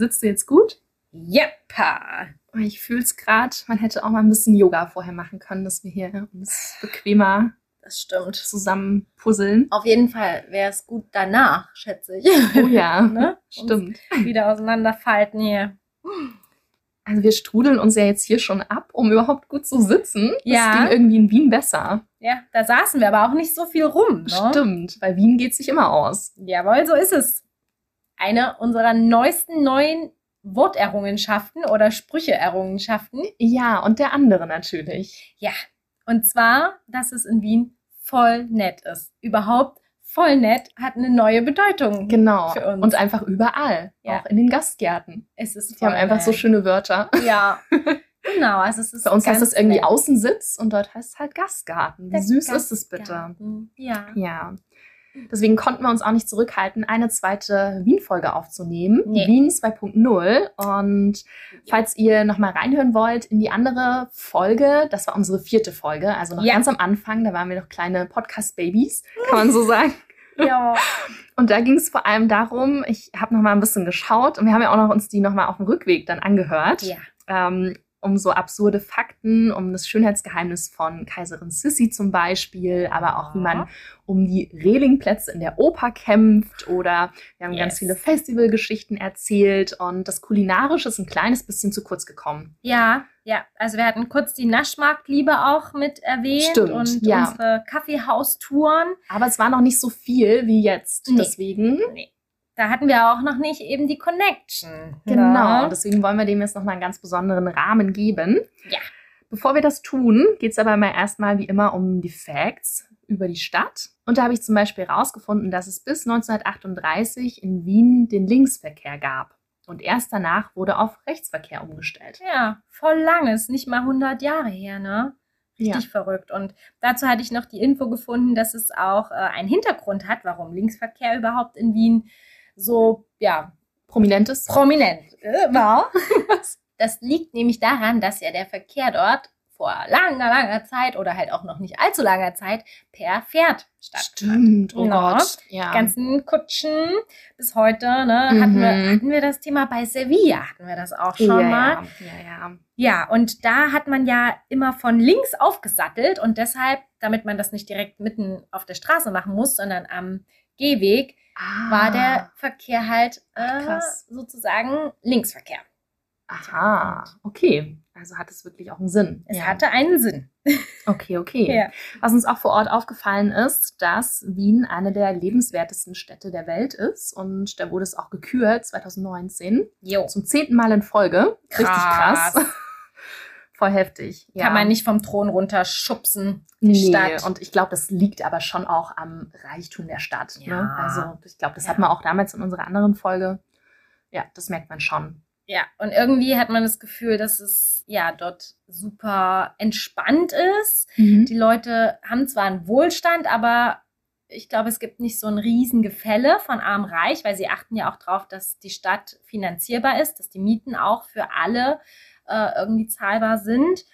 Sitzt du jetzt gut? Jeppa. Ich fühle es gerade, man hätte auch mal ein bisschen Yoga vorher machen können, dass wir hier uns bequemer Das stimmt. zusammen puzzeln. Auf jeden Fall wäre es gut danach, schätze ich. Oh ja, ne? stimmt. Uns wieder auseinanderfalten hier. Also wir strudeln uns ja jetzt hier schon ab, um überhaupt gut zu sitzen. Ja. Das ging irgendwie in Wien besser. Ja, da saßen wir aber auch nicht so viel rum. Ne? Stimmt, weil Wien geht sich immer aus. Jawohl, so ist es. Eine unserer neuesten neuen Worterrungenschaften oder Sprüche-Errungenschaften. Ja, und der andere natürlich. Ja, und zwar, dass es in Wien voll nett ist. Überhaupt voll nett hat eine neue Bedeutung. Genau. Für uns. Und einfach überall. Ja. Auch in den Gastgärten. Es ist Die haben voll einfach so nett. schöne Wörter. Ja, genau. Also es ist Bei uns heißt das irgendwie nett. Außensitz und dort heißt es halt Gastgarten. Wie süß ist es bitte? Gastgarten. Ja. Ja. Deswegen konnten wir uns auch nicht zurückhalten, eine zweite Wien-Folge aufzunehmen. Nee. Wien 2.0. Und falls ihr nochmal reinhören wollt in die andere Folge, das war unsere vierte Folge, also noch Ja. ganz am Anfang, da waren wir noch kleine Podcast-Babys, kann man so sagen. Ja. Und da ging es vor allem darum, ich habe noch mal ein bisschen geschaut und wir haben ja auch noch uns die noch mal auf dem Rückweg dann angehört, ja. ähm, um so absurde Fakten, um das Schönheitsgeheimnis von Kaiserin Sissi zum Beispiel, aber auch wie man um die Rehlingplätze in der Oper kämpft oder wir haben ganz Yes. viele Festivalgeschichten erzählt und das Kulinarische ist ein kleines bisschen zu kurz gekommen. Ja, ja. Also wir hatten kurz die Naschmarktliebe auch mit erwähnt Stimmt, und ja. unsere Kaffeehaustouren. Aber es war noch nicht so viel wie jetzt, Nee. deswegen Nee. Da hatten wir auch noch nicht eben die Connection. Genau, Ne? deswegen wollen wir dem jetzt nochmal einen ganz besonderen Rahmen geben. Ja. Bevor wir das tun, geht es aber mal erstmal wie immer um die Facts über die Stadt. Und da habe ich zum Beispiel herausgefunden, dass es bis 1938 in Wien den Linksverkehr gab. Und erst danach wurde auf Rechtsverkehr umgestellt. Ja, voll lang. Ist nicht mal 100 Jahre her, ne? Richtig verrückt. Und dazu hatte ich noch die Info gefunden, dass es auch äh, einen Hintergrund hat, warum Linksverkehr überhaupt in Wien so, ja, Prominentes. prominent äh, war. Das liegt nämlich daran, dass ja der Verkehr dort vor langer, langer Zeit oder halt auch noch nicht allzu langer Zeit per Pferd stattfand. Stimmt, oh Ja. Gott. Ja. Die ganzen Kutschen bis heute, ne, hatten, wir, Mhm. hatten wir das Thema bei Sevilla, hatten wir das auch schon ja, mal. Ja, ja, Ja, und da hat man ja immer von links aufgesattelt und deshalb, damit man das nicht direkt mitten auf der Straße machen muss, sondern am Gehweg, Ah. war der Verkehr halt äh, krass. sozusagen Linksverkehr. Aha, okay. Also hat es wirklich auch einen Sinn. Es ja. hatte einen Sinn. Okay, okay. Ja. Was uns auch vor Ort aufgefallen ist, dass Wien eine der lebenswertesten Städte der Welt ist. Und da wurde es auch gekürt 2019 Jo. zum zehnten Mal in Folge. Richtig krass. Voll heftig. Ja. Kann man nicht vom Thron runterschubsen, die nee, Stadt. Und ich glaube, das liegt aber schon auch am Reichtum der Stadt. Ne? Ja. Also ich glaube, das Ja. hat man auch damals in unserer anderen Folge. Ja, das merkt man schon. Ja, und irgendwie hat man das Gefühl, dass es ja dort super entspannt ist. Die Leute haben zwar einen Wohlstand, aber ich glaube, es gibt nicht so ein Riesengefälle von arm-reich, weil sie achten ja auch darauf, dass die Stadt finanzierbar ist, dass die Mieten auch für alle äh, irgendwie zahlbar sind.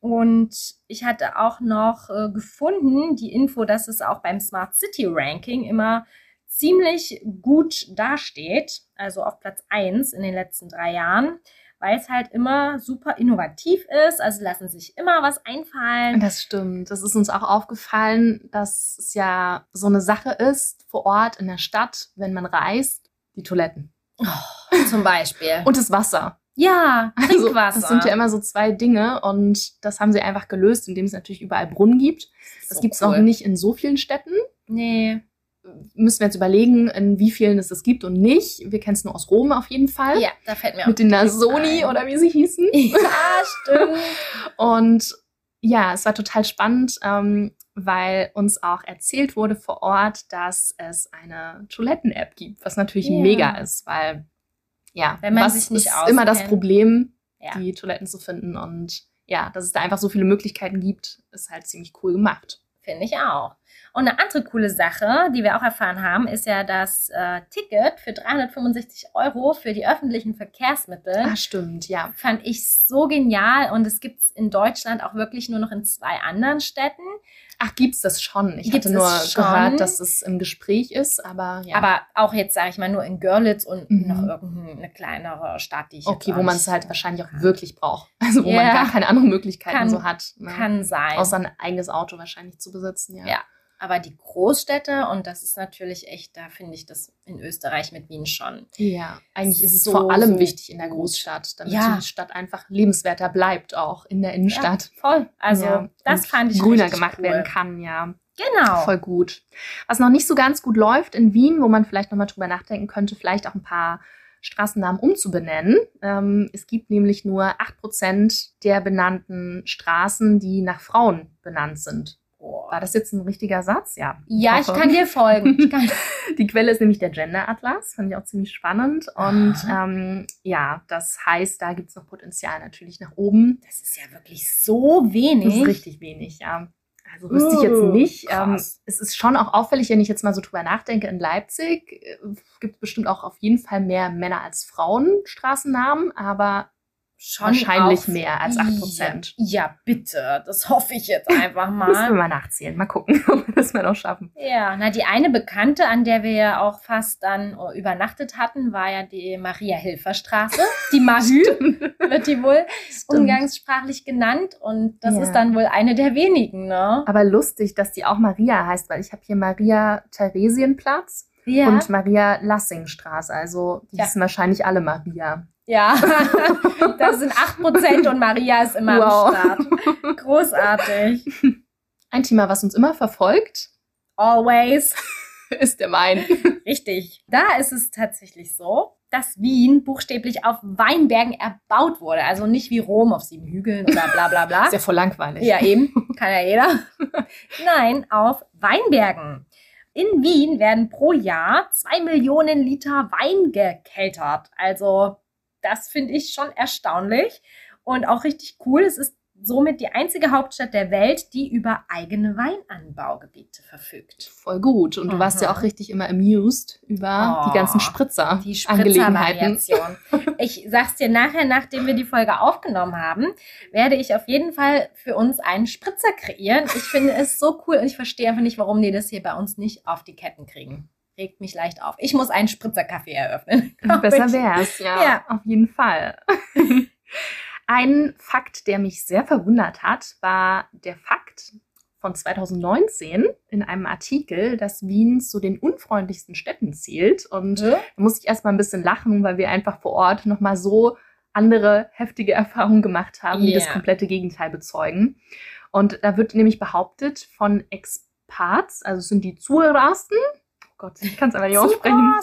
Und ich hatte auch noch äh, gefunden, die Info, dass es auch beim Smart City Ranking immer ziemlich gut dasteht, also auf Platz 1 in den letzten drei Jahren, weil es halt immer super innovativ ist, also lassen sich immer was einfallen. Das stimmt. Das ist uns auch aufgefallen, dass es ja so eine Sache ist vor Ort in der Stadt, wenn man reist, die Toiletten Zum Beispiel. und das Wasser. Ja, Also, Trinkwasser. das sind ja immer so zwei Dinge und das haben sie einfach gelöst, indem es natürlich überall Brunnen gibt. Das So gibt es cool. noch nicht in so vielen Städten. Nee. Müssen wir jetzt überlegen, in wie vielen es das gibt und nicht. Wir kennen es nur aus Rom auf jeden Fall. Ja, da fällt mir auch Mit den Nasoni ein. oder wie sie hießen. Ja, stimmt. Und ja, es war total spannend, ähm, weil uns auch erzählt wurde vor Ort, dass es eine Toiletten-App gibt, was natürlich Ja. mega ist, weil ja, Wenn man was sich nicht ist immer das. Problem, Ja. die Toiletten zu finden und ja, dass es da einfach so viele Möglichkeiten gibt, ist halt ziemlich cool gemacht. Finde ich auch. Und eine andere coole Sache, die wir auch erfahren haben, ist ja das äh, Ticket für 365 Euro für die öffentlichen Verkehrsmittel. Ah, stimmt, ja. Fand ich so genial und es gibt es in Deutschland auch wirklich nur noch in zwei anderen Städten. Ach, gibt's das schon? Ich Gibt's hatte nur es schon? gehört, dass es im Gespräch ist, aber ja. Aber auch jetzt, sage ich mal, nur in Görlitz und Mhm. noch irgendeine kleinere Stadt, die ich okay, wo man es halt wahrscheinlich auch wirklich braucht. Also wo man Ja. gar keine anderen Möglichkeiten Kann- so hat. Ne? Kann sein. Außer ein eigenes Auto wahrscheinlich zu besitzen, ja. Ja. Aber die Großstädte, und das ist natürlich echt, da finde ich das in Österreich mit Wien schon. Ja, eigentlich ist es So, vor allem so wichtig in der. Großstadt, damit Ja. die Stadt einfach lebenswerter bleibt, auch in der Innenstadt. Voll. Also, Ja, das und fand ich grüner gemacht cool. werden kann, ja. Genau. Voll gut. Was noch nicht so ganz gut läuft in Wien, wo man vielleicht nochmal drüber nachdenken könnte, vielleicht auch ein paar Straßennamen umzubenennen. Ähm, es gibt nämlich nur 8% der benannten Straßen, die nach Frauen benannt sind. War das jetzt ein richtiger Satz? Ja. Ja, ich kann dir folgen. Kann, Die Quelle ist nämlich der Gender Atlas, fand ich auch ziemlich spannend. Und ähm, ja, das heißt, da gibt es noch Potenzial natürlich nach oben. das ist ja wirklich so wenig. Das ist richtig wenig, ja. Also wüsste ich jetzt Oh, nicht. Ähm, es ist schon auch auffällig, wenn ich jetzt mal so drüber nachdenke, in Leipzig äh, gibt es bestimmt auch auf jeden Fall mehr Männer als Frauen Straßennamen, aber Schon wahrscheinlich auf- mehr als 8%. Ja, ja, bitte. Das hoffe ich jetzt einfach müssen wir mal. mal nachzählen. Mal gucken, ob wir das mal noch schaffen. Ja, na, die eine Bekannte, an der wir ja auch fast dann übernachtet hatten, war ja die Maria-Hilfer-Straße. Die Mahü wird die wohl Stimmt. umgangssprachlich genannt. Und das Ja. ist dann wohl eine der wenigen, ne? Aber lustig, dass die auch Maria heißt, weil ich habe hier Maria Theresienplatz Ja. und Maria Lassingstraße. Also die Ja. hießen wahrscheinlich alle Maria. Ja. das sind 8% und Maria ist immer Wow. am Start. Großartig. Ein Thema, was uns immer verfolgt, Always. ist der Wein. Richtig. Da ist es tatsächlich so, dass Wien buchstäblich auf Weinbergen erbaut wurde. Also nicht wie Rom auf sieben Hügeln oder bla bla bla. Ist ja voll langweilig. Ja, eben. Kann ja jeder. Nein, auf Weinbergen. In Wien werden pro Jahr zwei Millionen Liter Wein gekeltert. Also, das finde ich schon erstaunlich und auch richtig cool. Es ist somit die einzige Hauptstadt der Welt, die über eigene Weinanbaugebiete verfügt. Voll gut. Und du warst ja Mhm. auch richtig immer amused über Oh, die ganzen Spritzer. Die. Spritzervariation. Ich sag's dir nachher, nachdem wir die Folge aufgenommen haben, werde ich auf jeden Fall für uns einen Spritzer kreieren. Ich finde es so cool und ich verstehe einfach nicht, warum die das hier bei uns nicht auf die Ketten kriegen. Regt mich leicht auf. Ich muss einen Spritzerkaffee eröffnen. Besser ich. wär's, ja, Ja. Auf jeden Fall. Ein Fakt, der mich sehr verwundert hat, war der Fakt von 2019 in einem Artikel, dass Wien zu den unfreundlichsten Städten zählt. Und Hä? da musste ich erstmal ein bisschen lachen, weil wir einfach vor Ort nochmal so andere heftige Erfahrungen gemacht haben, die das Ja. komplette Gegenteil bezeugen. Und da wird nämlich behauptet von Expats, also es sind die Zuhörersten, Gott, ich kann es aber nicht aussprechen,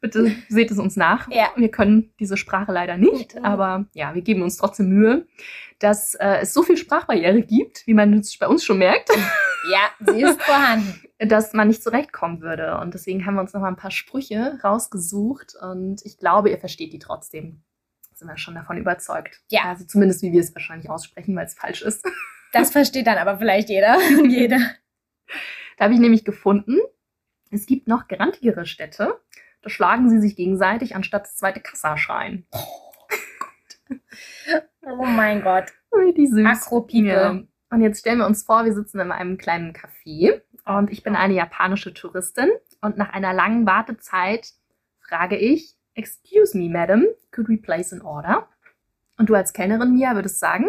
bitte seht es uns nach. Ja. Wir können diese Sprache leider nicht, Mhm. aber ja, wir geben uns trotzdem Mühe, dass äh, es so viel Sprachbarriere gibt, wie man es bei uns schon merkt, Ja, sie ist vorhanden. dass man nicht zurechtkommen würde. Und deswegen haben wir uns noch mal ein paar Sprüche rausgesucht und ich glaube, ihr versteht die trotzdem. Sind wir schon davon überzeugt. Ja. Also zumindest, wie wir es wahrscheinlich aussprechen, weil es falsch ist. Das versteht dann aber vielleicht jeder und jede. Da habe ich nämlich gefunden, es gibt noch grantigere Städte. Da schlagen sie sich gegenseitig, anstatt das zweite Kassaschreien. Oh mein Gott. Die süß. Akro-People. Ja. Und jetzt stellen wir uns vor, wir sitzen in einem kleinen Café und ich bin eine japanische Touristin und nach einer langen Wartezeit frage ich, Excuse me, Madam, could we place an order? Und du als Kellnerin, Mia, würdest sagen,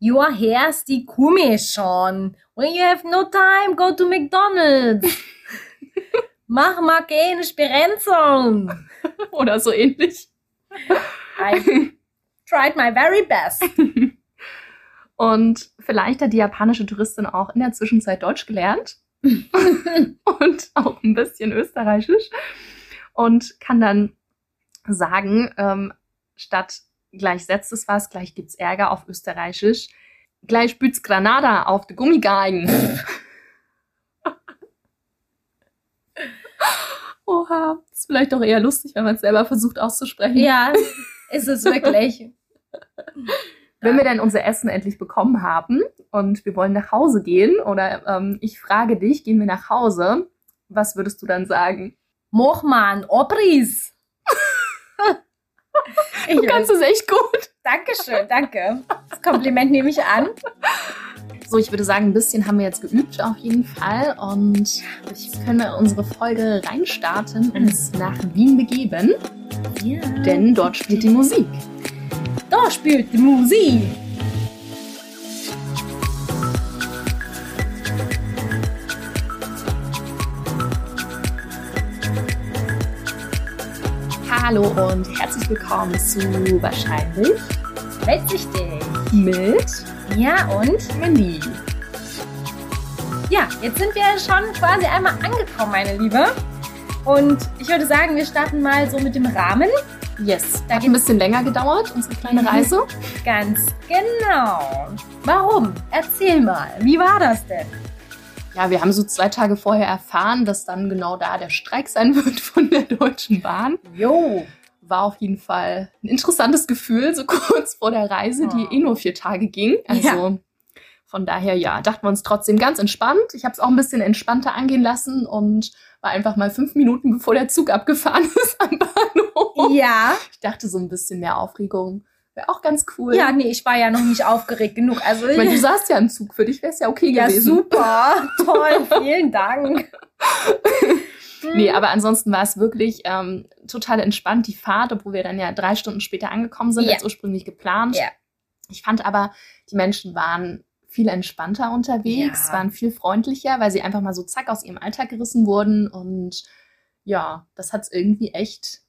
Your hair's die Kume schon. When you have no time, go to McDonald's. Mach mal keine Sperenzung. oder so ähnlich. I tried my very best. Und vielleicht hat die japanische Touristin auch in der Zwischenzeit Deutsch gelernt und auch ein bisschen Österreichisch und kann dann sagen, ähm, statt gleich setzt es was, gleich gibt's Ärger auf Österreichisch, gleich spüt's Granada auf die Gummigeigen. Oha, ist vielleicht auch eher lustig, wenn man es selber versucht auszusprechen. Ja, ist es wirklich. Wenn wir dann unser Essen endlich bekommen haben und wir wollen nach Hause gehen oder ähm, ich frage dich, gehen wir nach Hause, was würdest du dann sagen? Mochmann, Obris. du kannst es echt gut. Dankeschön, danke. Das Kompliment nehme ich an. So, ich würde sagen, ein bisschen haben wir jetzt geübt auf jeden Fall und ich können wir unsere Folge reinstarten und uns nach Wien begeben. Ja. Denn dort spielt die Musik. Da spielt die Musik. Hallo und herzlich willkommen zu Wahrscheinlich Weltsichtig mit ja und Mandy. Ja, jetzt sind wir schon quasi einmal angekommen, meine Liebe. Und ich würde sagen, wir starten mal so mit dem Rahmen. Yes, da hat ein bisschen länger gedauert, unsere kleine Reise. Ganz genau. Warum? Erzähl mal, wie war das denn? Ja, wir haben so zwei Tage vorher erfahren, dass dann genau da der Streik sein wird von der Deutschen Bahn. Jo. War auf jeden Fall ein interessantes Gefühl, so kurz vor der Reise, die eh nur vier Tage ging. Also ja. von daher, ja, dachten wir uns trotzdem ganz entspannt. Ich habe es auch ein bisschen entspannter angehen lassen und war einfach mal fünf Minuten, bevor der Zug abgefahren ist am Bahnhof. Ja. Ich dachte so ein bisschen mehr Aufregung Wäre auch ganz cool. Ja, nee, ich war ja noch nicht aufgeregt genug. Also ich meine, du saßt ja im Zug, für dich wäre es ja okay ja, gewesen. Ja, super, toll, vielen Dank. Nee, aber ansonsten war es wirklich ähm, total entspannt, die Fahrt, obwohl wir dann ja drei Stunden später angekommen sind, ja. als ursprünglich geplant. Ja. Ich fand aber, die Menschen waren viel entspannter unterwegs, ja. waren viel freundlicher, weil sie einfach mal so zack aus ihrem Alltag gerissen wurden und ja, das hat es irgendwie echt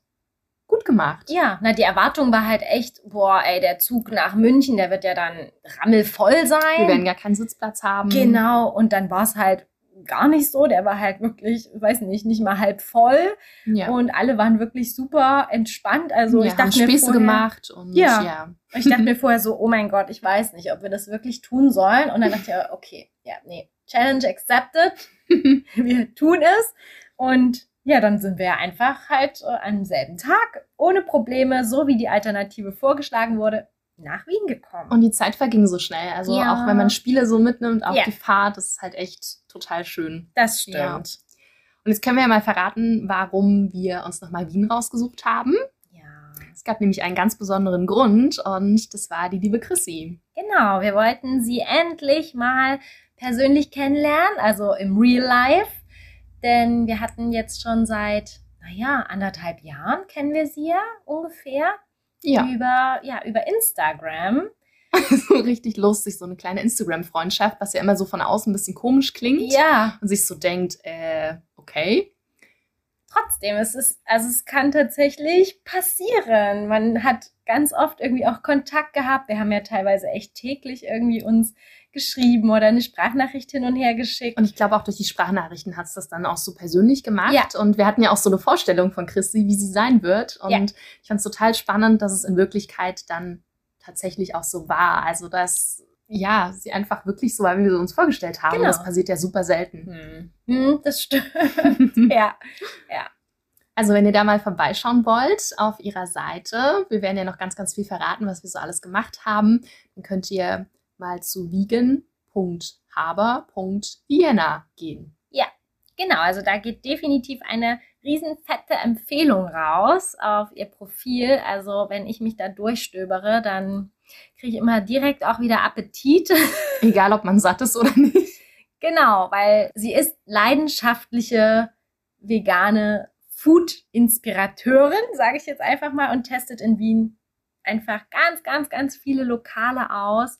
gut gemacht. Ja, na, die Erwartung war halt echt, boah, ey, der Zug nach München, der wird ja dann rammelvoll sein. Wir werden gar keinen Sitzplatz haben. Genau, und dann war es halt gar nicht so. Der war halt wirklich, weiß nicht, nicht mal halb voll. Ja. Und alle waren wirklich super entspannt. Also ja, ich dachte haben Späße vorher, gemacht und ja. ja. Ich dachte mir vorher so, oh mein Gott, ich weiß nicht, ob wir das wirklich tun sollen. Und dann dachte ich, okay, ja, nee, Challenge accepted. wir tun es. Und ja, dann sind wir einfach halt äh, am selben Tag ohne Probleme, so wie die Alternative vorgeschlagen wurde, nach Wien gekommen. Und die Zeit verging so schnell. Also ja. auch wenn man Spiele so mitnimmt auf ja. die Fahrt, das ist halt echt total schön. Das stimmt. Ja. Und jetzt können wir ja mal verraten, warum wir uns nochmal Wien rausgesucht haben. Ja. Es gab nämlich einen ganz besonderen Grund und das war die liebe Chrissy. Genau, wir wollten sie endlich mal persönlich kennenlernen, also im Real Life. Denn wir hatten jetzt schon seit, naja, anderthalb Jahren kennen wir sie ja ungefähr. Ja. Über, ja, über Instagram. so richtig lustig, so eine kleine Instagram-Freundschaft, was ja immer so von außen ein bisschen komisch klingt. Ja. Und sich so denkt, äh, okay. Trotzdem, es ist, also es kann tatsächlich passieren. Man hat ganz oft irgendwie auch Kontakt gehabt. Wir haben ja teilweise echt täglich irgendwie uns geschrieben oder eine Sprachnachricht hin und her geschickt. Und ich glaube, auch durch die Sprachnachrichten hat es das dann auch so persönlich gemacht. Ja. Und wir hatten ja auch so eine Vorstellung von Chrissy, wie sie sein wird. Und ja. ich fand es total spannend, dass es in Wirklichkeit dann tatsächlich auch so war. Also, dass ja, sie einfach wirklich so war, wie wir uns vorgestellt haben. Genau. Das passiert ja super selten. Hm. Hm, das stimmt. ja, ja. Also wenn ihr da mal vorbeischauen wollt auf ihrer Seite, wir werden ja noch ganz, ganz viel verraten, was wir so alles gemacht haben, dann könnt ihr mal zu vegan.haber.vienna gehen. Ja, genau. Also da geht definitiv eine riesenfette Empfehlung raus auf ihr Profil. Also wenn ich mich da durchstöbere, dann kriege ich immer direkt auch wieder Appetit. Egal, ob man satt ist oder nicht. Genau, weil sie ist leidenschaftliche vegane Food-Inspirateurin, sage ich jetzt einfach mal, und testet in Wien einfach ganz, ganz, ganz viele Lokale aus.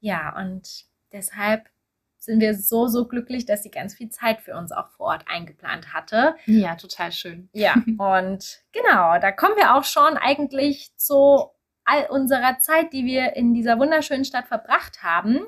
Ja, und deshalb sind wir so, so glücklich, dass sie ganz viel Zeit für uns auch vor Ort eingeplant hatte. Ja, total schön. Ja, und genau, da kommen wir auch schon eigentlich zu all unserer Zeit, die wir in dieser wunderschönen Stadt verbracht haben.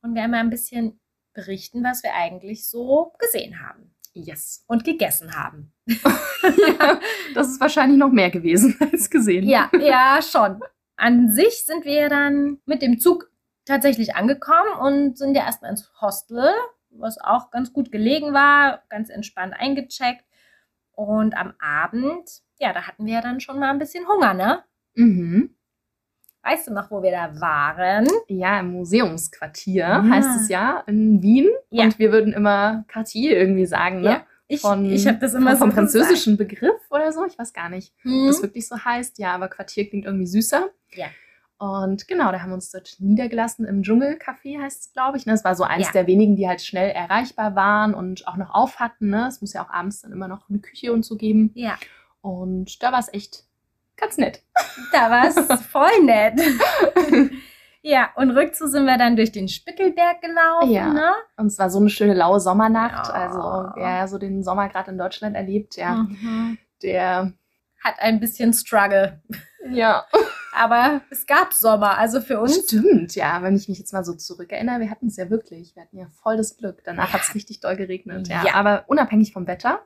Und werden mal ein bisschen berichten, was wir eigentlich so gesehen haben. Yes. Und gegessen haben. ja, das ist wahrscheinlich noch mehr gewesen als gesehen. Ja, ja, schon. An sich sind wir dann mit dem Zug tatsächlich angekommen und sind ja erstmal ins Hostel, was auch ganz gut gelegen war, ganz entspannt eingecheckt. Und am Abend, ja, da hatten wir ja dann schon mal ein bisschen Hunger, ne? Mhm. Weißt du noch, wo wir da waren? Ja, im Museumsquartier ja. heißt es ja in Wien. Ja. Und wir würden immer Quartier irgendwie sagen, ne? Ja. Ich, von, ich habe das immer vom so französischen gesagt. Begriff oder so. Ich weiß gar nicht, hm. ob das wirklich so heißt. Ja, aber Quartier klingt irgendwie süßer. Ja. Und genau, da haben wir uns dort niedergelassen im Dschungelcafé, heißt es, glaube ich. Das ne? war so eins ja. der wenigen, die halt schnell erreichbar waren und auch noch auf hatten. Ne? Es muss ja auch abends dann immer noch eine Küche und so geben. Ja. Und da war es echt ganz nett. Da war es voll nett. ja, und rückzu sind wir dann durch den Spittelberg gelaufen. Ja. Ne? Und es war so eine schöne laue Sommernacht. Ja. Also wer so den Sommer gerade in Deutschland erlebt, ja, mhm. der hat ein bisschen Struggle. Ja. Aber es gab Sommer, also für uns. Stimmt, ja, wenn ich mich jetzt mal so zurückerinnere, wir hatten es ja wirklich. Wir hatten ja voll das Glück. Danach ja. hat es richtig doll geregnet. Ja. ja. Aber unabhängig vom Wetter,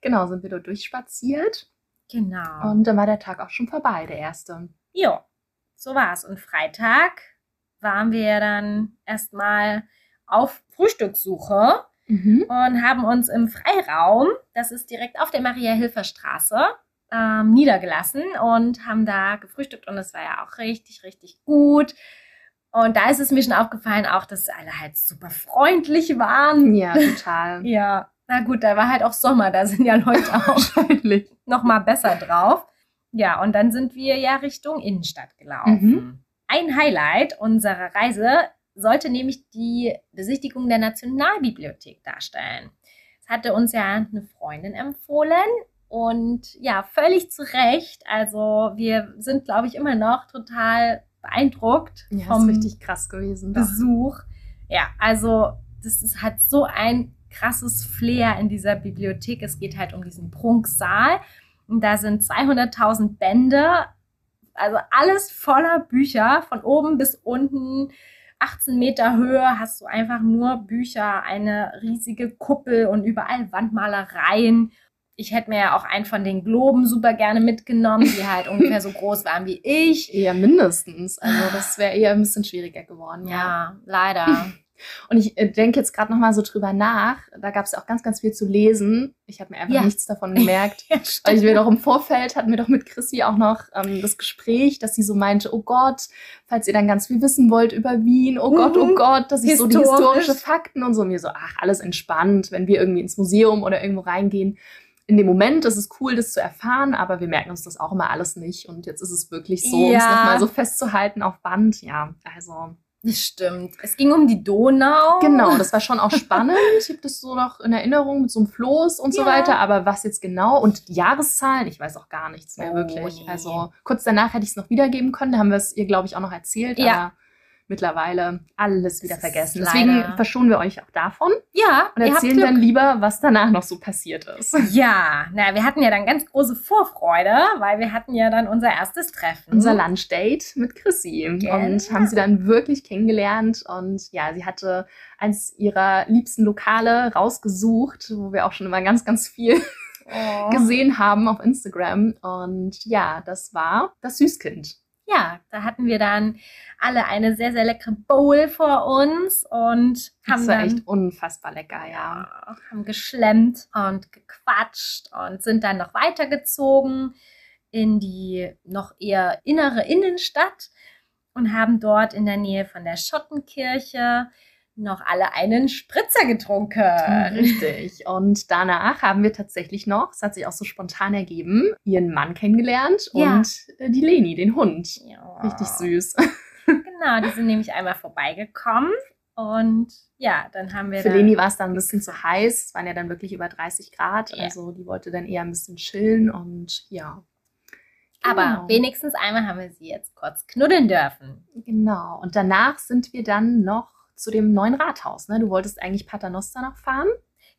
genau, sind wir dort durchspaziert. Genau. Und dann war der Tag auch schon vorbei, der erste. Jo, so war's. Und Freitag waren wir dann erstmal auf Frühstückssuche mhm. und haben uns im Freiraum, das ist direkt auf der Maria-Hilfer-Straße, ähm, niedergelassen und haben da gefrühstückt und es war ja auch richtig, richtig gut. Und da ist es mir schon aufgefallen, auch, dass alle halt super freundlich waren. Ja, total. ja, na gut, da war halt auch Sommer, da sind ja Leute auch wahrscheinlich noch mal besser drauf. Ja, und dann sind wir ja Richtung Innenstadt gelaufen. Mhm. Ein Highlight unserer Reise sollte nämlich die Besichtigung der Nationalbibliothek darstellen. Das hatte uns ja eine Freundin empfohlen und ja, völlig zu Recht. Also wir sind, glaube ich, immer noch total beeindruckt ja, vom richtig krass gewesen. Besuch. Ja, also das ist, hat so ein krasses Flair in dieser Bibliothek. Es geht halt um diesen Prunksaal. Und da sind 200.000 Bände, also alles voller Bücher, von oben bis unten. 18 Meter Höhe hast du einfach nur Bücher, eine riesige Kuppel und überall Wandmalereien ich hätte mir ja auch einen von den Globen super gerne mitgenommen, die halt ungefähr so groß waren wie ich. Ja, mindestens. Also das wäre eher ein bisschen schwieriger geworden. Ja, ja leider. Und ich äh, denke jetzt gerade noch mal so drüber nach. Da gab es ja auch ganz, ganz viel zu lesen. Ich habe mir einfach ja. nichts davon gemerkt. ja, weil ich mir doch im Vorfeld hatten wir doch mit Chrissy auch noch ähm, das Gespräch, dass sie so meinte, oh Gott, falls ihr dann ganz viel wissen wollt über Wien, oh Gott, oh mhm. Gott, dass ich so die historische Fakten und so mir so, ach, alles entspannt, wenn wir irgendwie ins Museum oder irgendwo reingehen in dem Moment ist es cool, das zu erfahren, aber wir merken uns das auch immer alles nicht. Und jetzt ist es wirklich so, ja. um es nochmal so festzuhalten auf Band. Ja, also. Das stimmt. Es ging um die Donau. Genau, das war schon auch spannend. Ich habe das so noch in Erinnerung mit so einem Floß und ja. so weiter. Aber was jetzt genau und die Jahreszahlen, ich weiß auch gar nichts mehr oh, wirklich. Nee. Also kurz danach hätte ich es noch wiedergeben können. Da haben wir es ihr, glaube ich, auch noch erzählt. Ja. Mittlerweile alles wieder vergessen. Deswegen verschonen wir euch auch davon. Ja. Und erzählen dann lieber, was danach noch so passiert ist. Ja, na, wir hatten ja dann ganz große Vorfreude, weil wir hatten ja dann unser erstes Treffen. Unser Lunchdate mit Chrissy. Genau. Und haben sie dann wirklich kennengelernt. Und ja, sie hatte eins ihrer liebsten Lokale rausgesucht, wo wir auch schon immer ganz, ganz viel oh. gesehen haben auf Instagram. Und ja, das war das Süßkind ja, da hatten wir dann alle eine sehr, sehr leckere Bowl vor uns und haben das war dann, echt unfassbar lecker, ja. ja. Haben geschlemmt und gequatscht und sind dann noch weitergezogen in die noch eher innere Innenstadt und haben dort in der Nähe von der Schottenkirche noch alle einen Spritzer getrunken. Richtig. Und danach haben wir tatsächlich noch, es hat sich auch so spontan ergeben, ihren Mann kennengelernt ja. und äh, die Leni, den Hund. Ja. Richtig süß. Genau, die sind nämlich einmal vorbeigekommen. Und ja, dann haben wir. Für Leni war es dann ein bisschen zu heiß. Es waren ja dann wirklich über 30 Grad. Ja. Also die wollte dann eher ein bisschen chillen und ja. Aber genau. wenigstens einmal haben wir sie jetzt kurz knuddeln dürfen. Genau. Und danach sind wir dann noch zu dem neuen Rathaus. Ne? Du wolltest eigentlich Paternoster noch fahren.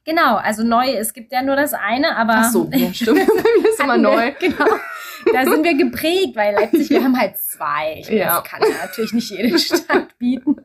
Genau, also neu, es gibt ja nur das eine, aber. Ach so, ja, stimmt. Bei ist immer neu. Wir, genau. Da sind wir geprägt, weil Leipzig, wir haben halt zwei. Ich ja. Das kann ja natürlich nicht jede Stadt bieten.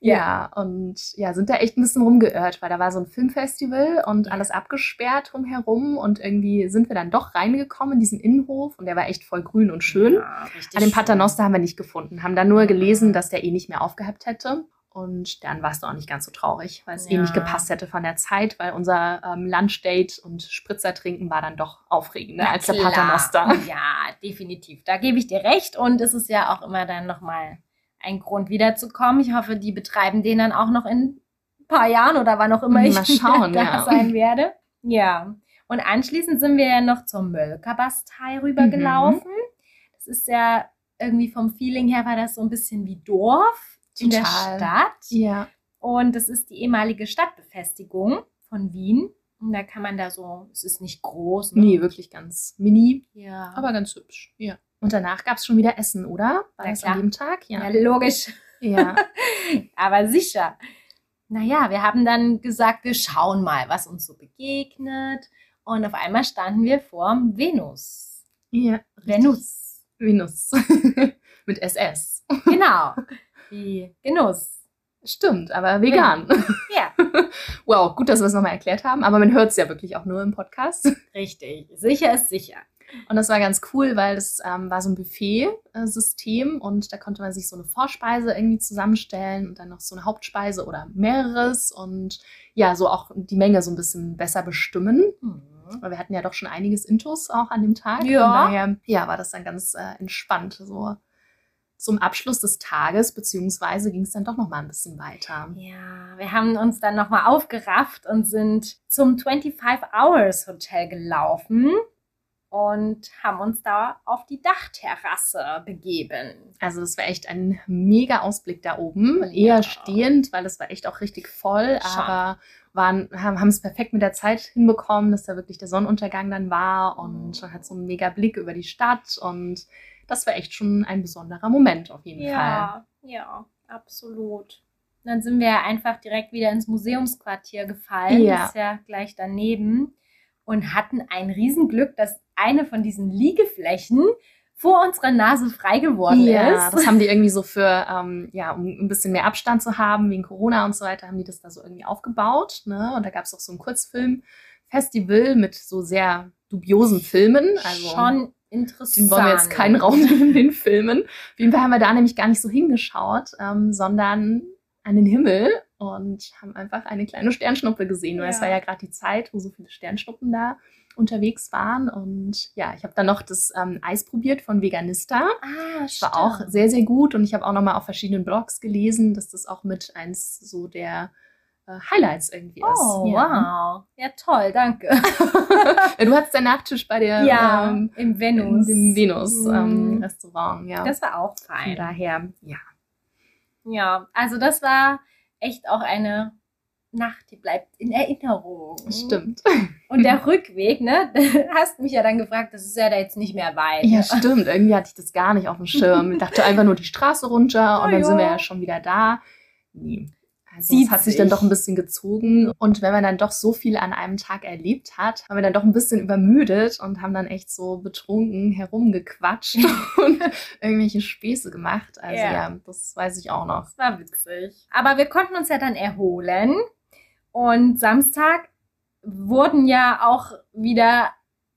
Ja, und ja, sind da echt ein bisschen rumgeirrt, weil da war so ein Filmfestival und alles abgesperrt drumherum und irgendwie sind wir dann doch reingekommen in diesen Innenhof und der war echt voll grün und schön. Ja, An dem Paternoster haben wir nicht gefunden, haben dann nur gelesen, dass der eh nicht mehr aufgehabt hätte. Und dann war es auch nicht ganz so traurig, weil es Ja. eh nicht gepasst hätte von der Zeit, weil unser ähm, Lunchdate und Spritzer trinken war dann doch aufregender Na als der klar. Paternoster. Ja, definitiv. Da gebe ich dir recht. Und es ist ja auch immer dann nochmal ein Grund, wiederzukommen. Ich hoffe, die betreiben den dann auch noch in ein paar Jahren oder wann auch immer ich Mal schauen, da ja. sein werde. Ja. Und anschließend sind wir ja noch zur Mölkerbastei rübergelaufen. Mhm. Das ist ja irgendwie vom Feeling her war das so ein bisschen wie Dorf in der. Stadt. Ja. Und das ist die ehemalige Stadtbefestigung von Wien. Und da kann man da so, es ist nicht groß. Ne? Nee, wirklich ganz mini, Ja. aber ganz hübsch. Ja. Und danach gab es schon wieder Essen, oder? War Ja, das klar. an dem Tag? ja, Ja. logisch. Ja. Aber sicher. Naja, wir haben dann gesagt, wir schauen mal, was uns so begegnet. Und auf einmal standen wir vorm Venus. ja. Venus. Venus. Mit SS. Genau. Wie Genuss. Stimmt, aber vegan. Ja, Wow, gut, dass wir es nochmal erklärt haben, aber man hört es ja wirklich auch nur im Podcast. richtig. Sicher ist sicher. Und das war ganz cool, weil das ähm, war so ein Buffet-System und da konnte man sich so eine Vorspeise irgendwie zusammenstellen und dann noch so eine Hauptspeise oder mehreres und ja, so auch die Menge so ein bisschen besser bestimmen. Mhm. Weil wir hatten ja doch schon einiges Intus auch an dem Tag. Ja. Von daher, ja, war das dann ganz äh, entspannt. So zum Abschluss des Tages, beziehungsweise ging es dann doch noch mal ein bisschen weiter. Ja, wir haben uns dann nochmal aufgerafft und sind zum 25 Hours Hotel gelaufen und haben uns da auf die Dachterrasse begeben. Also das war echt ein mega Ausblick da oben. Ja. Eher stehend, weil es war echt auch richtig voll, Schon. aber waren, haben es perfekt mit der Zeit hinbekommen, dass da wirklich der Sonnenuntergang dann war und man hat so einen mega Blick über die Stadt und das war echt schon ein besonderer Moment auf jeden Fall. Ja, ja, absolut. Dann sind wir einfach direkt wieder ins Museumsquartier gefallen. Ja. Das ist ja gleich daneben. Und hatten ein Riesenglück, dass eine von diesen Liegeflächen vor unserer Nase frei geworden Ja, ist. das haben die irgendwie so für, ähm, ja, um ein bisschen mehr Abstand zu haben, wegen Corona und so weiter, haben die das da so irgendwie aufgebaut. Ne? Und da gab es auch so ein Kurzfilmfestival mit so sehr dubiosen Filmen. Also Schon interessant. den wollen wir jetzt keinen Raum geben, den Filmen. Auf jeden Fall haben wir da nämlich gar nicht so hingeschaut, ähm, sondern an den Himmel und haben einfach eine kleine Sternschnuppe gesehen, weil Ja. es war ja gerade die Zeit, wo so viele Sternschnuppen da unterwegs waren. Und ja, ich habe dann noch das ähm, Eis probiert von Veganista. Ah, Das war auch sehr, sehr gut. Und ich habe auch noch mal auf verschiedenen Blogs gelesen, dass das auch mit eins so der äh, Highlights irgendwie ist. Oh, ja. wow. Ja, toll, danke. ja, du hattest den Nachtisch bei der ja, ähm, im Venus. dem Venus ähm, Mhm. Restaurant. Ja. Das war auch Von fein. daher, ja. Ja, also das war echt auch eine Nacht, die bleibt in Erinnerung. Stimmt. Und der Rückweg, ne? Hast mich ja dann gefragt, das ist ja da jetzt nicht mehr weit. Ja, stimmt. Irgendwie hatte ich das gar nicht auf dem Schirm. Ich dachte einfach nur die Straße runter und Oh dann sind wir ja. ja schon wieder da. Nee. Also es hat sich dann doch ein bisschen gezogen. Und wenn man dann doch so viel an einem Tag erlebt hat, haben wir dann doch ein bisschen übermüdet und haben dann echt so betrunken herumgequatscht und irgendwelche Späße gemacht. Also Ja. ja, das weiß ich auch noch. Das war witzig. Aber wir konnten uns ja dann erholen. Und Samstag wurden ja auch wieder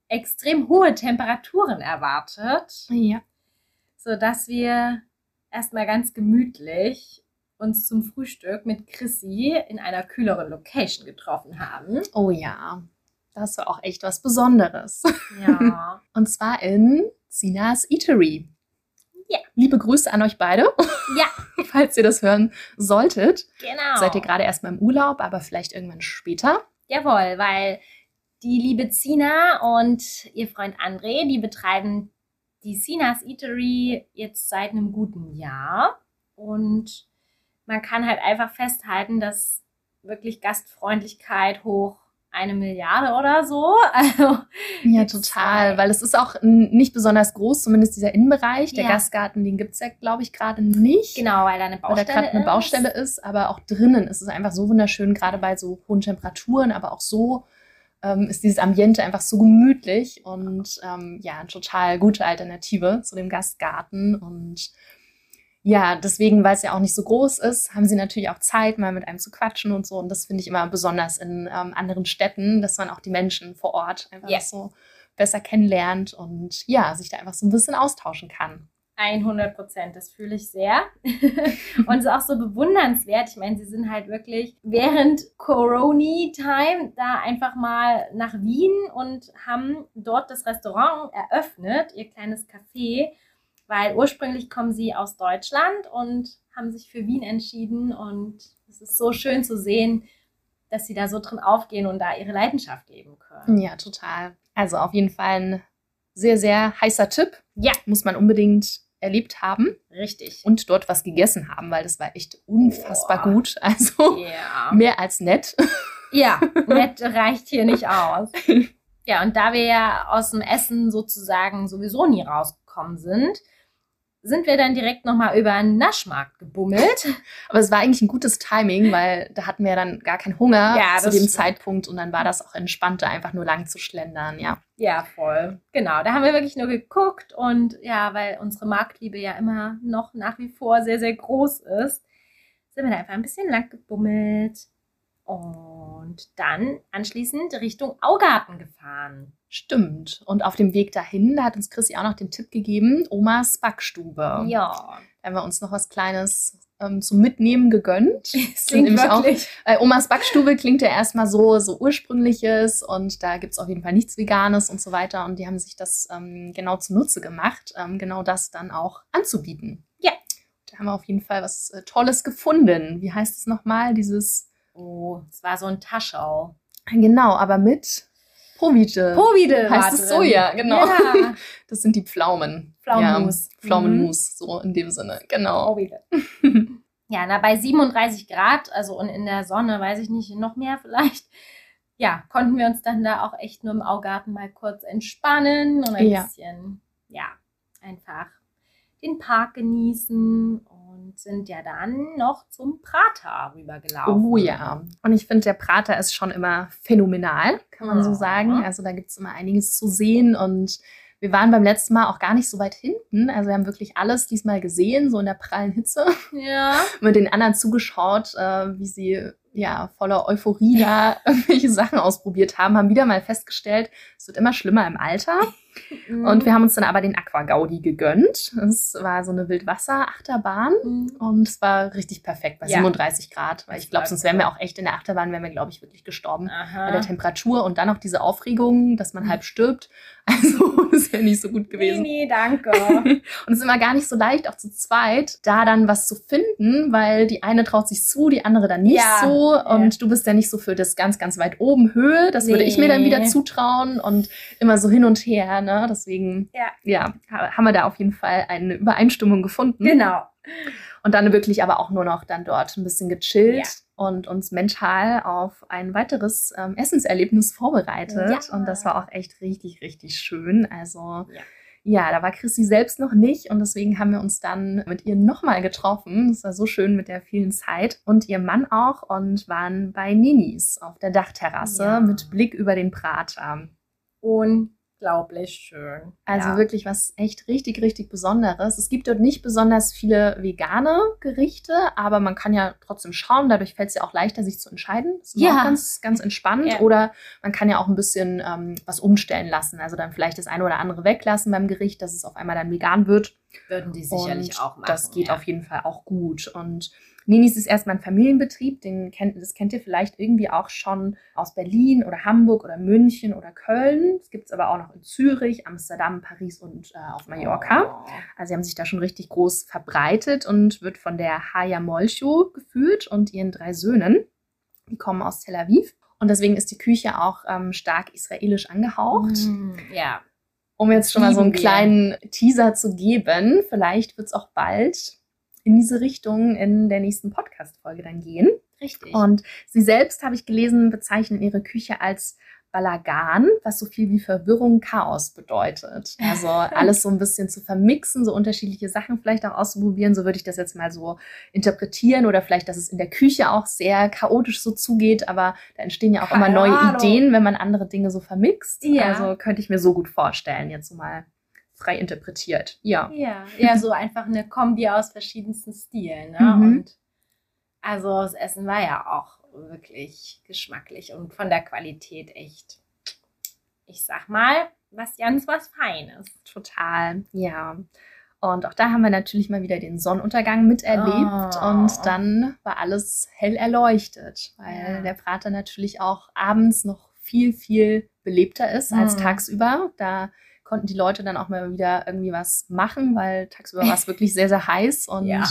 extrem hohe Temperaturen erwartet, Ja. sodass wir erstmal ganz gemütlich uns zum Frühstück mit Chrissy in einer kühleren Location getroffen haben. Oh ja. Das war auch echt was Besonderes. Ja. Und zwar in Sinas Eatery. Ja. Liebe Grüße an euch beide, ja, falls ihr das hören solltet. genau. Seid ihr gerade erstmal im Urlaub, aber vielleicht irgendwann später. Jawohl, weil die liebe Sina und ihr Freund André, die betreiben die Sinas Eatery jetzt seit einem guten Jahr. Und man kann halt einfach festhalten, dass wirklich Gastfreundlichkeit hoch eine Milliarde oder so. Also, Ja, total, weil es ist auch nicht besonders groß, zumindest dieser Innenbereich. Der Ja. Gastgarten, den gibt's ja, glaube ich, gerade nicht. genau, weil da eine Weil da Baustelle gerade eine ist. Baustelle ist, aber auch drinnen ist es einfach so wunderschön, gerade bei so hohen Temperaturen, aber auch so ähm, ist dieses Ambiente einfach so gemütlich und ähm, ja, eine total gute Alternative zu dem Gastgarten. Und ja, deswegen, weil es ja auch nicht so groß ist, haben sie natürlich auch Zeit, mal mit einem zu quatschen und so. Und das finde ich immer besonders in ähm, anderen Städten, dass man auch die Menschen vor Ort einfach Ja. so besser kennenlernt und ja, sich da einfach so ein bisschen austauschen kann. 100 Prozent, das fühle ich sehr. und es ist auch so bewundernswert. Ich meine, sie sind halt wirklich während Corona-Time da einfach mal nach Wien und haben dort das Restaurant eröffnet, ihr kleines Café, weil ursprünglich kommen sie aus Deutschland und haben sich für Wien entschieden. Und es ist so schön zu sehen, dass sie da so drin aufgehen und da ihre Leidenschaft leben können. Ja, total. Also auf jeden Fall ein sehr, sehr heißer Tipp. Ja. Muss man unbedingt erlebt haben. Richtig. Und dort was gegessen haben, weil das war echt unfassbar Boah. gut. Also yeah. mehr als nett. Ja, nett reicht hier nicht aus. Ja, und da wir ja aus dem Essen sozusagen sowieso nie rausgekommen sind, sind wir dann direkt nochmal über einen Naschmarkt gebummelt. Aber es war eigentlich ein gutes Timing, weil da hatten wir dann gar keinen Hunger ja, zu dem stimmt. Zeitpunkt und dann war das auch entspannter, einfach nur lang zu schlendern, ja. Ja, voll. Genau, da haben wir wirklich nur geguckt und ja, weil unsere Marktliebe ja immer noch nach wie vor sehr, sehr groß ist, sind wir da einfach ein bisschen lang gebummelt und dann anschließend Richtung Augarten gefahren. Stimmt. Und auf dem Weg dahin, da hat uns Chrissy auch noch den Tipp gegeben, Omas Backstube. Ja. Da haben wir uns noch was Kleines ähm, zum Mitnehmen gegönnt. Das klingt wirklich. Auch, äh, Omas Backstube klingt ja erstmal so, so ursprüngliches und da gibt es auf jeden Fall nichts Veganes und so weiter. Und die haben sich das ähm, genau zunutze gemacht, ähm, genau das dann auch anzubieten. Ja. Da haben wir auf jeden Fall was äh, Tolles gefunden. Wie heißt es nochmal? Dieses. Oh, es war so ein Taschau. Genau, aber mit Povide. Povide heißt es so, ja, genau. Ja. Das sind die Pflaumen. Pflaumenmus. Ja, Pflaumenmus, mhm. so in dem Sinne, genau. Povide. ja, na, bei 37 Grad, also und in der Sonne, weiß ich nicht, noch mehr vielleicht, ja, konnten wir uns dann da auch echt nur im Augarten mal kurz entspannen und ein ja. bisschen, ja, einfach den Park genießen und sind ja dann noch zum Prater rübergelaufen. Oh ja. Und ich finde, der Prater ist schon immer phänomenal, kann man ja. so sagen. Also da gibt es immer einiges zu sehen und wir waren beim letzten Mal auch gar nicht so weit hinten. Also wir haben wirklich alles diesmal gesehen, so in der prallen Hitze. Ja. Mit den anderen zugeschaut, äh, wie sie ja voller Euphorie da irgendwelche Sachen ausprobiert haben, haben wieder mal festgestellt, es wird immer schlimmer im Alter. Mhm. Und wir haben uns dann aber den Aqua Gaudi gegönnt. Es war so eine Wildwasser-Achterbahn mhm. und es war richtig perfekt bei ja. 37 Grad. Weil ich glaube, sonst wären wir auch echt in der Achterbahn, wären wir, glaube ich, wirklich gestorben Aha. bei der Temperatur und dann noch diese Aufregung, dass man mhm. halb stirbt. Also, das wäre nicht so gut gewesen. Nee, nee, danke. und es ist immer gar nicht so leicht, auch zu zweit, da dann was zu finden, weil die eine traut sich zu, die andere dann nicht ja. so. Und ja. du bist ja nicht so für das ganz, ganz weit oben Höhe. Das nee. würde ich mir dann wieder zutrauen und immer so hin und her. Ne? Deswegen, ja. ja, haben wir da auf jeden Fall eine Übereinstimmung gefunden. Genau. Und dann wirklich aber auch nur noch dann dort ein bisschen gechillt. Ja und uns mental auf ein weiteres ähm, Essenserlebnis vorbereitet. Ja. Und das war auch echt richtig, richtig schön. Also ja. ja. da war Chrissy selbst noch nicht und deswegen haben wir uns dann mit ihr nochmal getroffen. Es war so schön mit der vielen Zeit und ihr Mann auch und waren bei Ninis auf der Dachterrasse mit Blick über den Prater. Und unglaublich schön. Also ja. wirklich was echt richtig, richtig Besonderes. Es gibt dort nicht besonders viele vegane Gerichte, aber man kann ja trotzdem schauen. Dadurch fällt es ja auch leichter, sich zu entscheiden. Das ist ja. auch ganz, ganz entspannt. Ja. Oder man kann ja auch ein bisschen ähm, was umstellen lassen. Also dann vielleicht das eine oder andere weglassen beim Gericht, dass es auf einmal dann vegan wird. Würden die sicherlich Und auch machen. Das geht ja. auf jeden Fall auch gut. Und Ninis ist erstmal ein Familienbetrieb, den kennt, das kennt ihr vielleicht irgendwie auch schon aus Berlin oder Hamburg oder München oder Köln. Es gibt es aber auch noch in Zürich, Amsterdam, Paris und äh, auf Mallorca. Oh. Also sie haben sich da schon richtig groß verbreitet und wird von der Haya Molcho geführt und ihren drei Söhnen. Die kommen aus Tel Aviv. Und deswegen ist die Küche auch ähm, stark israelisch angehaucht. Mm, ja. Um jetzt schon mal so einen kleinen Teaser zu geben, vielleicht wird es auch bald in diese Richtung in der nächsten Podcast-Folge dann gehen. Richtig. Und sie selbst, habe ich gelesen, bezeichnen ihre Küche als Balagan, was so viel wie Verwirrung, Chaos bedeutet. Also alles so ein bisschen zu vermixen, so unterschiedliche Sachen vielleicht auch auszuprobieren. So würde ich das jetzt mal so interpretieren oder vielleicht, dass es in der Küche auch sehr chaotisch so zugeht, aber da entstehen ja auch Keine immer neue Ahnung. Ideen, wenn man andere Dinge so vermixt. Ja. Also könnte ich mir so gut vorstellen, jetzt so mal frei interpretiert. Ja. Ja, ja, so einfach eine Kombi aus verschiedensten Stilen. Ne? Mhm. Und also das Essen war ja auch wirklich geschmacklich und von der Qualität echt, ich sag mal, was ganz was Feines. Total, ja. Und auch da haben wir natürlich mal wieder den Sonnenuntergang miterlebt Oh. und dann war alles hell erleuchtet, weil Ja. der Prater natürlich auch abends noch viel, viel belebter ist als Mhm. tagsüber. Da konnten die Leute dann auch mal wieder irgendwie was machen, weil tagsüber war es wirklich sehr, sehr heiß und Ja.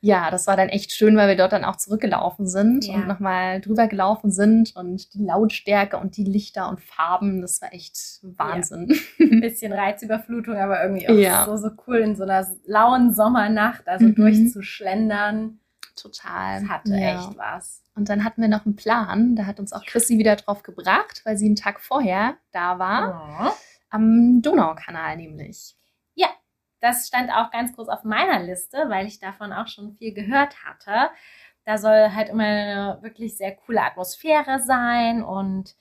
ja, das war dann echt schön, weil wir dort dann auch zurückgelaufen sind Ja. und nochmal drüber gelaufen sind und die Lautstärke und die Lichter und Farben, das war echt Wahnsinn. Ein bisschen Reizüberflutung, aber irgendwie auch Ja. so, so cool in so einer lauen Sommernacht, also Mhm. durchzuschlendern. Total. Das hatte ja. echt was. Und dann hatten wir noch einen Plan, da hat uns auch Chrissy wieder drauf gebracht, weil sie einen Tag vorher da war, Mhm. Am Donaukanal nämlich. Das stand auch ganz groß auf meiner Liste, weil ich davon auch schon viel gehört hatte. Da soll halt immer eine wirklich sehr coole Atmosphäre sein und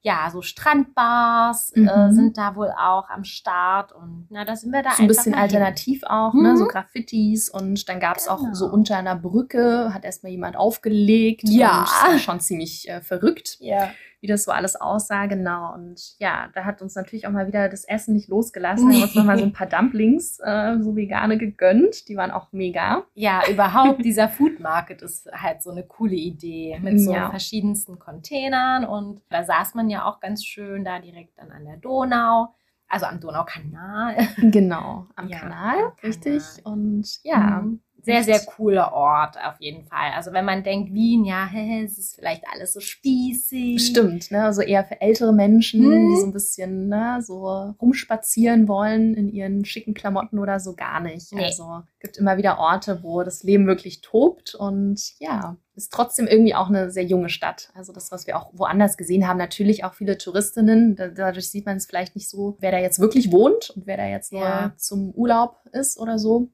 ja, so Strandbars äh, Mhm. sind da wohl auch am Start und na, da sind wir da So ein bisschen mal hin. alternativ auch, ne? Mhm. so Graffitis und dann gab es auch Genau. so unter einer Brücke, hat erstmal jemand aufgelegt. Ja. Und das war schon ziemlich äh, verrückt. Ja. Wie das so alles aussah, genau. Und ja, da hat uns natürlich auch mal wieder das Essen nicht losgelassen. Wir haben uns nochmal so ein paar Dumplings, äh, so vegane, gegönnt. Die waren auch mega. Ja, überhaupt dieser Food Market ist halt so eine coole Idee mit so Ja. verschiedensten Containern und da saß man ja auch ganz schön da direkt dann an der Donau, also am Donaukanal. Genau, am Ja, Kanal, am richtig. Kanal. Und ja, Mhm. Sehr, sehr cooler Ort auf jeden Fall. Also wenn man denkt, Wien, ja, es ist vielleicht alles so spießig. stimmt, ne? So eher für ältere Menschen, Mhm. die so ein bisschen, ne, so rumspazieren wollen in ihren schicken Klamotten oder so gar nicht. Nee. Also gibt immer wieder Orte, wo das Leben wirklich tobt und ja, ist trotzdem irgendwie auch eine sehr junge Stadt. Also das, was wir auch woanders gesehen haben, natürlich auch viele Touristinnen. Da- Dadurch sieht man es vielleicht nicht so, wer da jetzt wirklich wohnt und wer da jetzt nur Ja. zum Urlaub ist oder so.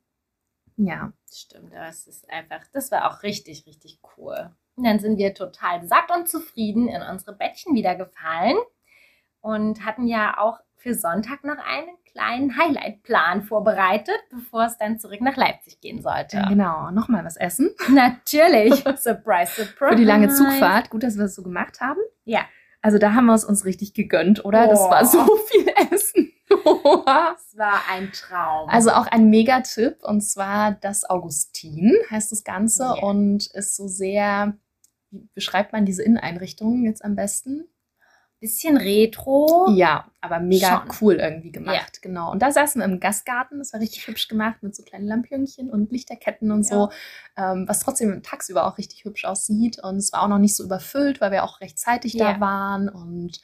Ja, Stimmt, das ist einfach, das war auch richtig, richtig cool. Und dann sind wir total satt und zufrieden in unsere Bettchen wieder gefallen und hatten ja auch für Sonntag noch einen kleinen Highlight-Plan vorbereitet, bevor es dann zurück nach Leipzig gehen sollte. genau. Nochmal was essen. Natürlich. surprise, surprise. Für die lange Zugfahrt. Gut, dass wir das so gemacht haben. Ja. Also da haben wir es uns richtig gegönnt, oder? Das Oh. war so viel Essen. Das war ein Traum. also auch ein Megatipp und zwar das Augustin heißt das Ganze Ja. und ist so sehr, wie beschreibt man diese Inneneinrichtung jetzt am besten? bisschen retro. Ja, aber mega Schon. cool irgendwie gemacht, genau. Und da saßen wir im Gastgarten, das war richtig hübsch gemacht mit so kleinen Lampionchen und Lichterketten und so, ähm, was trotzdem tagsüber auch richtig hübsch aussieht. Und es war auch noch nicht so überfüllt, weil wir auch rechtzeitig Ja. da waren und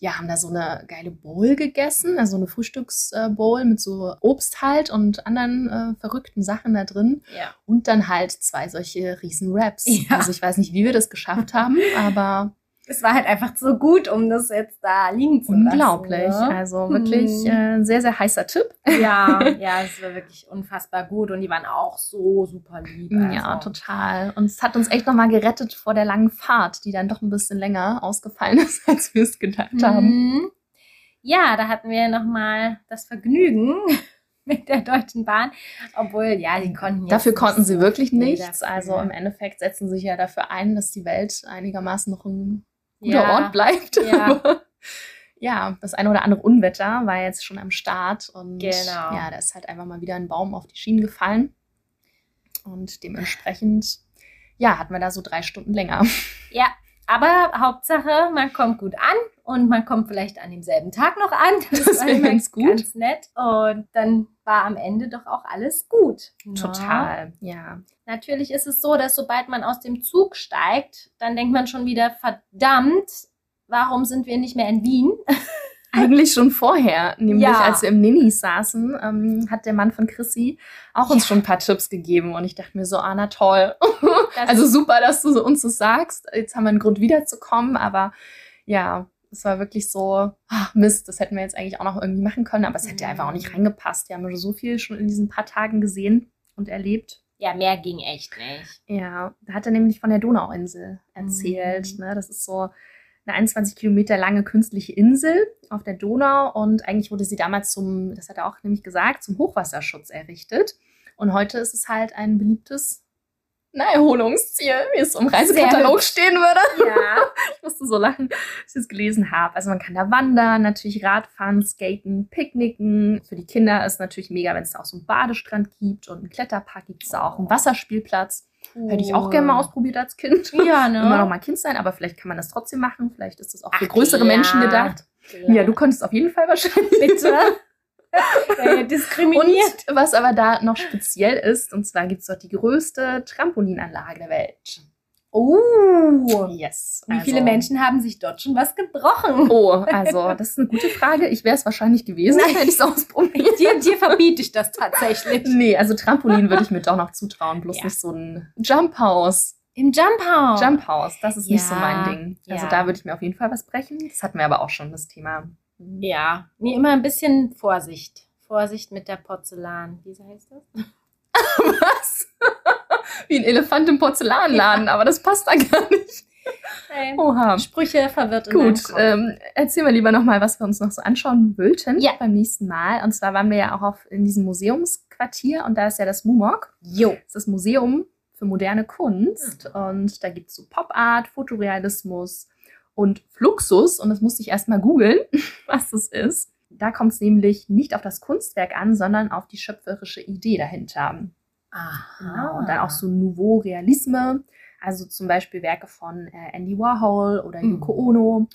ja, haben da so eine geile Bowl gegessen, also eine Frühstücksbowl mit so Obst halt und anderen äh, verrückten Sachen da drin. Ja. Und dann halt zwei solche riesen Wraps. Ja. Also ich weiß nicht, wie wir das geschafft haben, aber Es war halt einfach so gut, um das jetzt da liegen zu unglaublich. lassen. ne? Also wirklich Hm. äh, ein sehr, sehr heißer Tipp. Ja, ja, es war wirklich unfassbar gut und die waren auch so super lieb. Ja, also. total. Und es hat uns echt nochmal gerettet vor der langen Fahrt, die dann doch ein bisschen länger ausgefallen ist, als wir es gedacht haben. Mhm. Ja, da hatten wir nochmal das Vergnügen mit der Deutschen Bahn, obwohl, ja, die konnten Dafür konnten sie wirklich nichts. dafür. Also im Endeffekt setzen sie sich ja dafür ein, dass die Welt einigermaßen noch ein guter ja, Ort bleibt. Ja. Ja, das eine oder andere Unwetter war jetzt schon am Start und Genau. ja, da ist halt einfach mal wieder ein Baum auf die Schienen gefallen. Und dementsprechend, ja, hatten wir da so drei Stunden länger. Ja, aber Hauptsache, man kommt gut an und man kommt vielleicht an demselben Tag noch an. Das war wär immer ganz gut. Ganz nett. Und dann war am Ende doch auch alles gut. Ja. Total, ja. Natürlich ist es so, dass sobald man aus dem Zug steigt, dann denkt man schon wieder, verdammt, warum sind wir nicht mehr in Wien? Eigentlich schon vorher, nämlich Ja. als wir im Ninnis saßen, ähm, hat der Mann von Chrissy auch uns Ja. schon ein paar Tipps gegeben und ich dachte mir so, ah, na toll. Also super, dass du so- uns das sagst. Jetzt haben wir einen Grund wiederzukommen, aber ja, es war wirklich so, ach Mist, das hätten wir jetzt eigentlich auch noch irgendwie machen können, aber es hätte Mhm. einfach auch nicht reingepasst. Wir haben so viel schon in diesen paar Tagen gesehen und erlebt. ja, mehr ging echt nicht. Ja, da hat er nämlich von der Donauinsel erzählt. Mhm. Ne? Das ist so eine 21 Kilometer lange künstliche Insel auf der Donau und eigentlich wurde sie damals zum, das hat er auch nämlich gesagt, zum Hochwasserschutz errichtet. Und heute ist es halt ein beliebtes Erholungsziel, wie es im Reisekatalog stehen würde. Ja. Ich musste so lachen, als ich es gelesen habe. Also man kann da wandern, natürlich Radfahren, Skaten, Picknicken. Für die Kinder ist natürlich mega, wenn es da auch so einen Badestrand gibt und einen Kletterpark gibt es da auch einen Wasserspielplatz. Hätte ich auch gerne mal ausprobiert als Kind. Ja, ne? Immer noch mal Kind sein, aber vielleicht kann man das trotzdem machen. Vielleicht ist das auch für Ach, größere ja. Menschen gedacht. Ja, du konntest auf jeden Fall wahrscheinlich. bitte. äh, diskriminiert. Und was aber da noch speziell ist, und zwar gibt es dort die größte Trampolinanlage der Welt. Oh. Yes. Wie also- viele Menschen haben sich dort schon was gebrochen? Oh, also das ist eine gute Frage. Ich wäre es wahrscheinlich gewesen, Nein. hätte ich es ausprobiert. Dir, dir verbiete ich das tatsächlich. Nee, also Trampolin würde ich mir doch noch zutrauen, bloß Ja. nicht so ein Jump House. Im Jump House. Jump House, das ist nicht so Ja, mein Ding. Also ja. da würde ich mir auf jeden Fall was brechen. Das hatten wir aber auch schon, das Thema. Ja. Nee, immer ein bisschen Vorsicht. Vorsicht mit der Porzellan. Wie heißt das? Wie ein Elefant im Porzellanladen, aber das passt da gar nicht. Hey. Oha. Sprüche verwirrt Gut, ähm, erzähl mal lieber nochmal, was wir uns noch so anschauen wollten Ja. beim nächsten Mal. Und zwar waren wir ja auch auf, in diesem Museumsquartier und da ist ja das MUMOC. Jo. Das ist das Museum für moderne Kunst Mhm. und da gibt es so Pop-Art, Fotorealismus und Fluxus und das musste ich erstmal googeln, was das ist. Da kommt es nämlich nicht auf das Kunstwerk an, sondern auf die schöpferische Idee dahinter. Aha. Genau. Und dann auch so Nouveau Realisme, also zum Beispiel Werke von äh, Andy Warhol oder Mhm. Yoko Ono.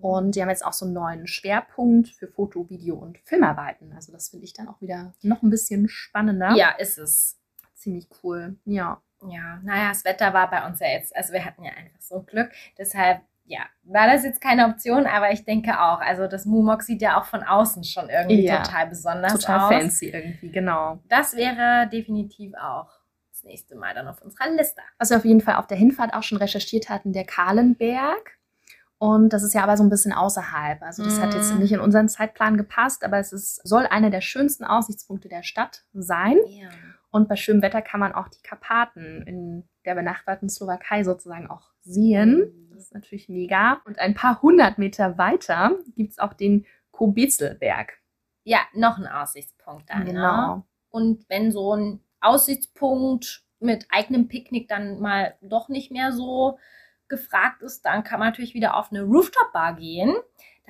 Und die haben jetzt auch so einen neuen Schwerpunkt für Foto, Video und Filmarbeiten. Also das finde ich dann auch wieder noch ein bisschen spannender. Ja, ist es. Ziemlich cool. Ja. Ja, naja, das Wetter war bei uns ja jetzt, also wir hatten ja einfach so Glück. Deshalb, ja, war das jetzt keine Option, aber ich denke auch. Also das Mumok sieht ja auch von außen schon irgendwie Ja. total besonders Total aus. fancy irgendwie, genau. Das wäre definitiv auch das nächste Mal dann auf unserer Liste. Was wir auf jeden Fall auf der Hinfahrt auch schon recherchiert hatten, der Kahlenberg. Und das ist ja aber so ein bisschen außerhalb. Also das hat jetzt Mhm. nicht in unseren Zeitplan gepasst, aber es ist, soll einer der schönsten Aussichtspunkte der Stadt sein. Ja. Und bei schönem Wetter kann man auch die Karpaten in der benachbarten Slowakei sozusagen auch sehen. Das ist natürlich mega. Und ein paar hundert Meter weiter gibt es auch den Kobetzelberg. Ja, noch ein Aussichtspunkt dann. Ne? Genau. Und wenn so ein Aussichtspunkt mit eigenem Picknick dann mal doch nicht mehr so gefragt ist, dann kann man natürlich wieder auf eine Rooftop-Bar gehen.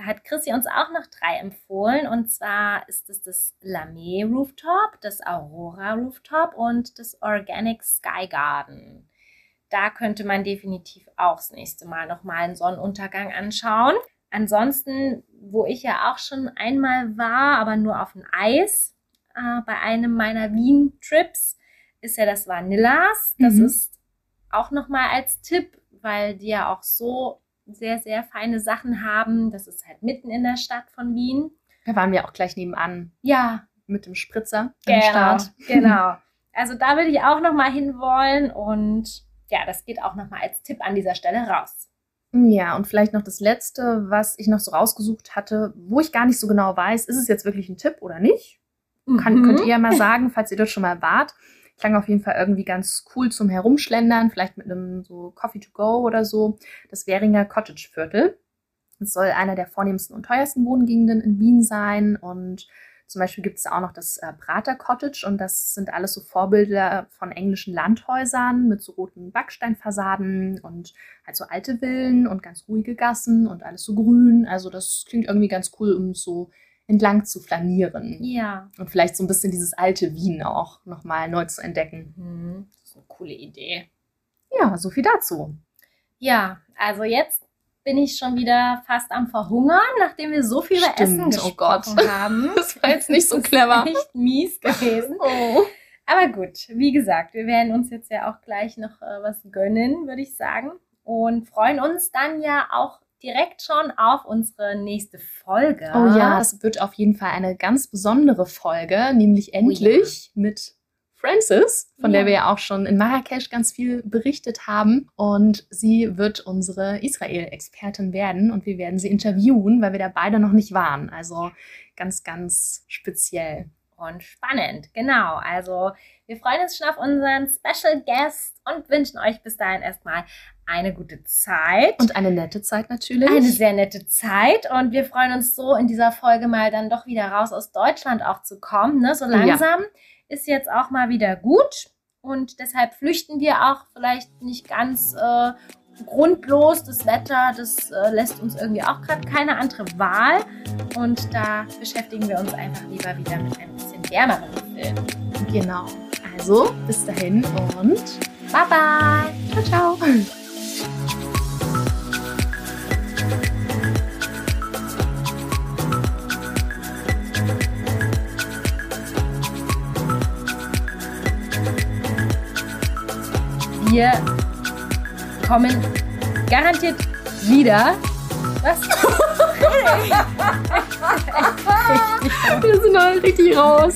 Da hat Chrissy uns auch noch drei empfohlen. Und zwar ist es das Lame Rooftop, das Aurora Rooftop und das Organic Sky Garden. Da könnte man definitiv auch das nächste Mal nochmal einen Sonnenuntergang anschauen. Ansonsten, wo ich ja auch schon einmal war, aber nur auf dem Eis, äh, bei einem meiner Wien-Trips, ist ja das Vanillas. Das Mhm. ist auch nochmal als Tipp, weil die ja auch so sehr, sehr feine Sachen haben. Das ist halt mitten in der Stadt von Wien. Da waren wir auch gleich nebenan Ja, mit dem Spritzer am genau. Start. Genau. Also da würde ich auch nochmal hinwollen und ja, das geht auch nochmal als Tipp an dieser Stelle raus. Ja, und vielleicht noch das Letzte, was ich noch so rausgesucht hatte, wo ich gar nicht so genau weiß, ist es jetzt wirklich ein Tipp oder nicht? Kann, Mhm. Könnt ihr ja mal sagen, falls ihr dort schon mal wart. Klang auf jeden Fall irgendwie ganz cool zum Herumschlendern, vielleicht mit einem so Coffee to go oder so. Das Währinger Cottage Viertel. Es soll einer der vornehmsten und teuersten Wohngegenden in Wien sein. Und zum Beispiel gibt es auch noch das äh, Prater Cottage und das sind alles so Vorbilder von englischen Landhäusern mit so roten Backsteinfassaden und halt so alte Villen und ganz ruhige Gassen und alles so grün. Also das klingt irgendwie ganz cool, um so entlang zu flanieren. Ja. Und vielleicht so ein bisschen dieses alte Wien auch nochmal neu zu entdecken. Mhm. Das ist eine coole Idee. Ja, so viel dazu. Ja, also jetzt bin ich schon wieder fast am Verhungern, nachdem wir so viel über Essen oh gesprochen Gott. haben. Das war jetzt nicht so Das ist clever. Echt mies gewesen. Oh. Aber gut, wie gesagt, wir werden uns jetzt ja auch gleich noch äh, was gönnen, würde ich sagen. Und freuen uns dann ja auch direkt schon auf unsere nächste Folge. oh ja, das wird auf jeden Fall eine ganz besondere Folge, nämlich endlich mit Frances, von Ja. der wir ja auch schon in Marrakesch ganz viel berichtet haben. Und sie wird unsere Israel-Expertin werden und wir werden sie interviewen, weil wir da beide noch nicht waren. Also ganz, ganz speziell. Und spannend, genau. Also wir freuen uns schon auf unseren Special Guest und wünschen euch bis dahin erstmal eine gute Zeit. Und eine nette Zeit natürlich. eine sehr nette Zeit und wir freuen uns so in dieser Folge mal dann doch wieder raus aus Deutschland auch zu kommen. Ne? So Ja. langsam ist jetzt auch mal wieder gut und deshalb flüchten wir auch vielleicht nicht ganz äh, grundlos. Das Wetter, das äh, lässt uns irgendwie auch gerade keine andere Wahl und da beschäftigen wir uns einfach lieber wieder mit ein bisschen wärmeren Filmen. Genau. Also, bis dahin und bye bye. Ciao, ciao. Wir kommen garantiert wieder. Was? Wir sind halt richtig raus.